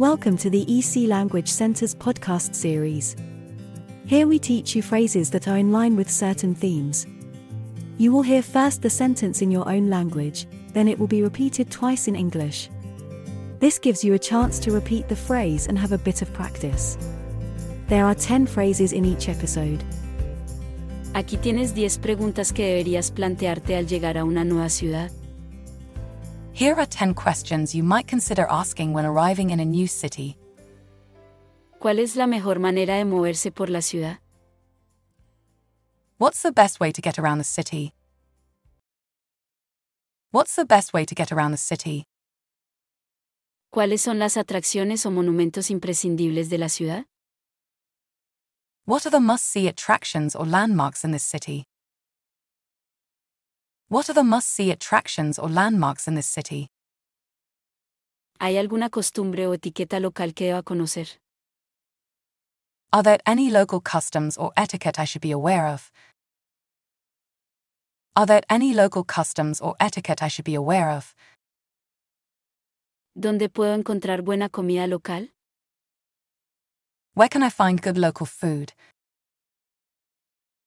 Welcome to the EC Language Center's podcast series. Here we teach you phrases that are in line with certain themes. You will hear first the sentence in your own language, then it will be repeated twice in English. This gives you a chance to repeat the phrase and have a bit of practice. There are 10 phrases in each episode. Aquí tienes 10 preguntas que deberías plantearte al llegar a una nueva ciudad. Here are 10 questions you might consider asking when arriving in a new city. ¿Cuál es la mejor manera de moverse por la ciudad? What's the best way to get around the city? What's the best way to get around the city? ¿Cuáles son las atracciones o monumentos imprescindibles de la ciudad? What are the must see attractions or landmarks in this city? What are the must see attractions or landmarks in this city? ¿Hay alguna costumbre o etiqueta local que deba conocer? Are there any local customs or etiquette I should be aware of? Are there any local customs or etiquette I should be aware of? ¿Dónde puedo encontrar buena comida local? Where can I find good local food?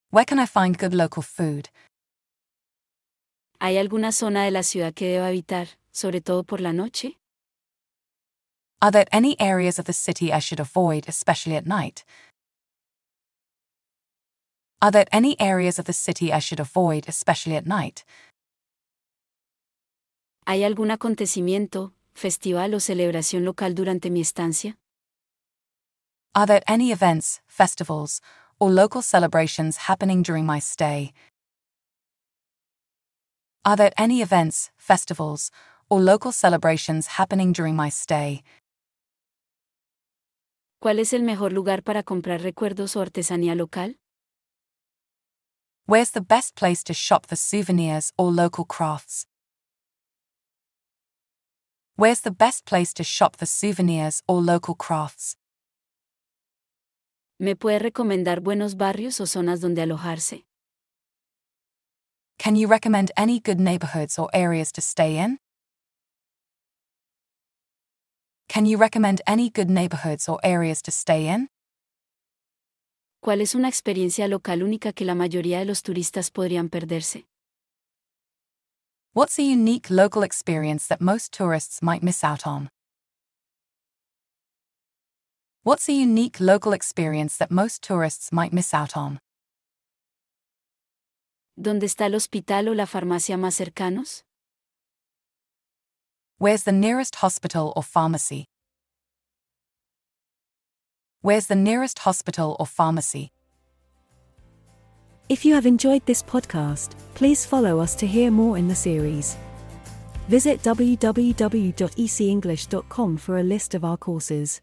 Where can I find good local food? ¿Hay alguna zona de la ciudad que deba evitar, sobre todo por la noche? Are there any areas of the city I should avoid, especially at night? Are there any areas of the city I should avoid, especially at night? ¿Hay algún acontecimiento, festival o celebración local durante mi estancia? Are there any events, festivals, or local celebrations happening during my stay? Are there any events, festivals, or local celebrations happening during my stay? ¿Cuál es el mejor lugar para comprar recuerdos o artesanía local? Where's the best place to shop for souvenirs or local crafts? Where's the best place to shop for souvenirs or local crafts? ¿Me puede recomendar buenos barrios o zonas donde alojarse? Can you recommend any good neighborhoods or areas to stay in? Can you recommend any good neighborhoods or areas to stay in? ¿Cuál es una experiencia local única que la mayoría de los turistas podrían perderse? What's a unique local experience that most tourists might miss out on? What's a unique local experience that most tourists might miss out on? ¿Dónde está el hospital o la farmacia más cercanos? Where's the nearest hospital or pharmacy? Where's the nearest hospital or pharmacy? If you have enjoyed this podcast, please follow us to hear more in the series. Visit www.ecenglish.com for a list of our courses.